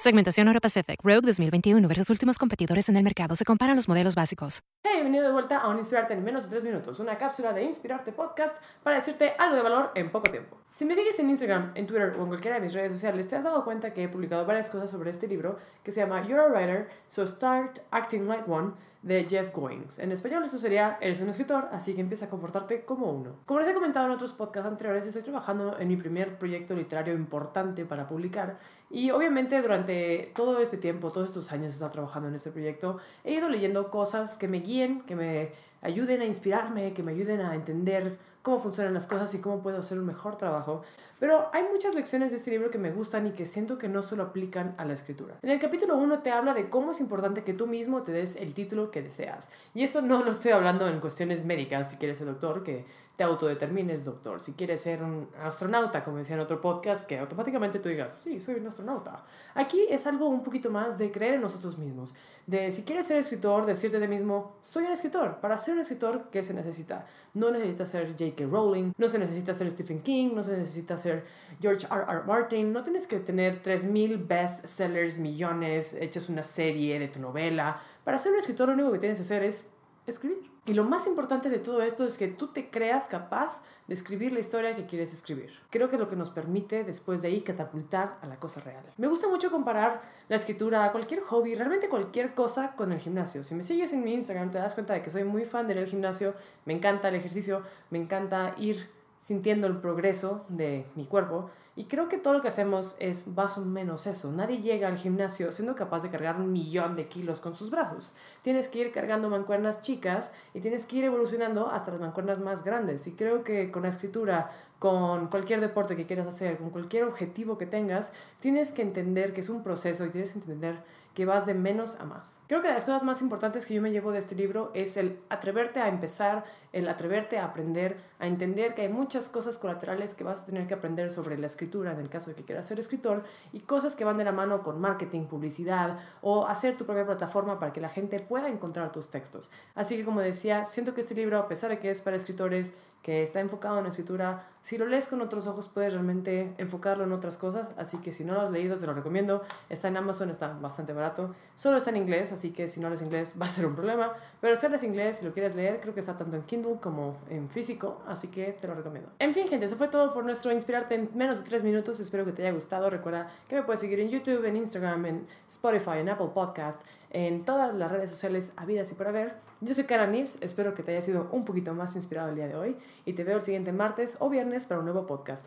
Segmentación Euro Pacific Rogue 2021 versus últimos competidores en el mercado. Se comparan los modelos básicos. Hey, bienvenido de vuelta a Un Inspirarte en menos de 3 minutos, una cápsula de Inspirarte Podcast para decirte algo de valor en poco tiempo. Si me sigues en Instagram, en Twitter o en cualquiera de mis redes sociales, te has dado cuenta que he publicado varias cosas sobre este libro que se llama You're a Writer, so Start Acting Like One de Jeff Goings. En español eso sería, eres un escritor, así que empieza a comportarte como uno. Como les he comentado en otros podcasts anteriores, estoy trabajando en mi primer proyecto literario importante para publicar y obviamente durante todo este tiempo, todos estos años he estado trabajando en este proyecto, he ido leyendo cosas que me guíen, que me ayuden a inspirarme, que me ayuden a entender cómo funcionan las cosas y cómo puedo hacer un mejor trabajo. Pero hay muchas lecciones de este libro que me gustan y que siento que no solo aplican a la escritura. En el capítulo 1 te habla de cómo es importante que tú mismo te des el título que deseas. Y esto no lo estoy hablando en cuestiones médicas, si quieres ser doctor, que te autodetermines doctor. Si quieres ser un astronauta, como decía en otro podcast, que automáticamente tú digas, sí, soy un astronauta. Aquí es algo un poquito más de creer en nosotros mismos. De si quieres ser escritor, decirte ti mismo, soy un escritor. Para ser un escritor, ¿qué se necesita? No necesitas ser J.K. Rowling, no se necesita ser Stephen King, no se necesita ser George R. R. Martin, no tienes que tener 3.000 bestsellers, millones, hechos una serie de tu novela. Para ser un escritor, lo único que tienes que hacer es escribir. Y lo más importante de todo esto es que tú te creas capaz de escribir la historia que quieres escribir. Creo que es lo que nos permite después de ahí catapultar a la cosa real. Me gusta mucho comparar la escritura a cualquier hobby, realmente cualquier cosa con el gimnasio. Si me sigues en mi Instagram te das cuenta de que soy muy fan del gimnasio, me encanta el ejercicio, me encanta ir sintiendo el progreso de mi cuerpo. Y creo que todo lo que hacemos es más o menos eso. Nadie llega al gimnasio siendo capaz de cargar un millón de kilos con sus brazos. Tienes que ir cargando mancuernas chicas y tienes que ir evolucionando hasta las mancuernas más grandes. Y creo que con la escritura, con cualquier deporte que quieras hacer, con cualquier objetivo que tengas, tienes que entender que es un proceso y tienes que entender que vas de menos a más. Creo que las cosas más importantes que yo me llevo de este libro es el atreverte a empezar, el atreverte a aprender, a entender que hay muchas cosas colaterales que vas a tener que aprender sobre la escritura en el caso de que quieras ser escritor y cosas que van de la mano con marketing, publicidad o hacer tu propia plataforma para que la gente pueda encontrar tus textos. Así que como decía, siento que este libro, a pesar de que es para escritores, que está enfocado en escritura, si lo lees con otros ojos puedes realmente enfocarlo en otras cosas, así que si no lo has leído te lo recomiendo, está en Amazon, está bastante barato, solo está en inglés, así que si no hablas inglés va a ser un problema, pero si hablas inglés, si lo quieres leer, creo que está tanto en Kindle como en físico, así que te lo recomiendo. En fin gente, eso fue todo por nuestro Inspirarte en menos de 3 minutos, espero que te haya gustado, recuerda que me puedes seguir en YouTube, en Instagram, en Spotify, en Apple Podcast, en todas las redes sociales habidas y por haber. Yo soy Kara Nibs, espero que te haya sido un poquito más inspirado el día de hoy y te veo el siguiente martes o viernes para un nuevo podcast.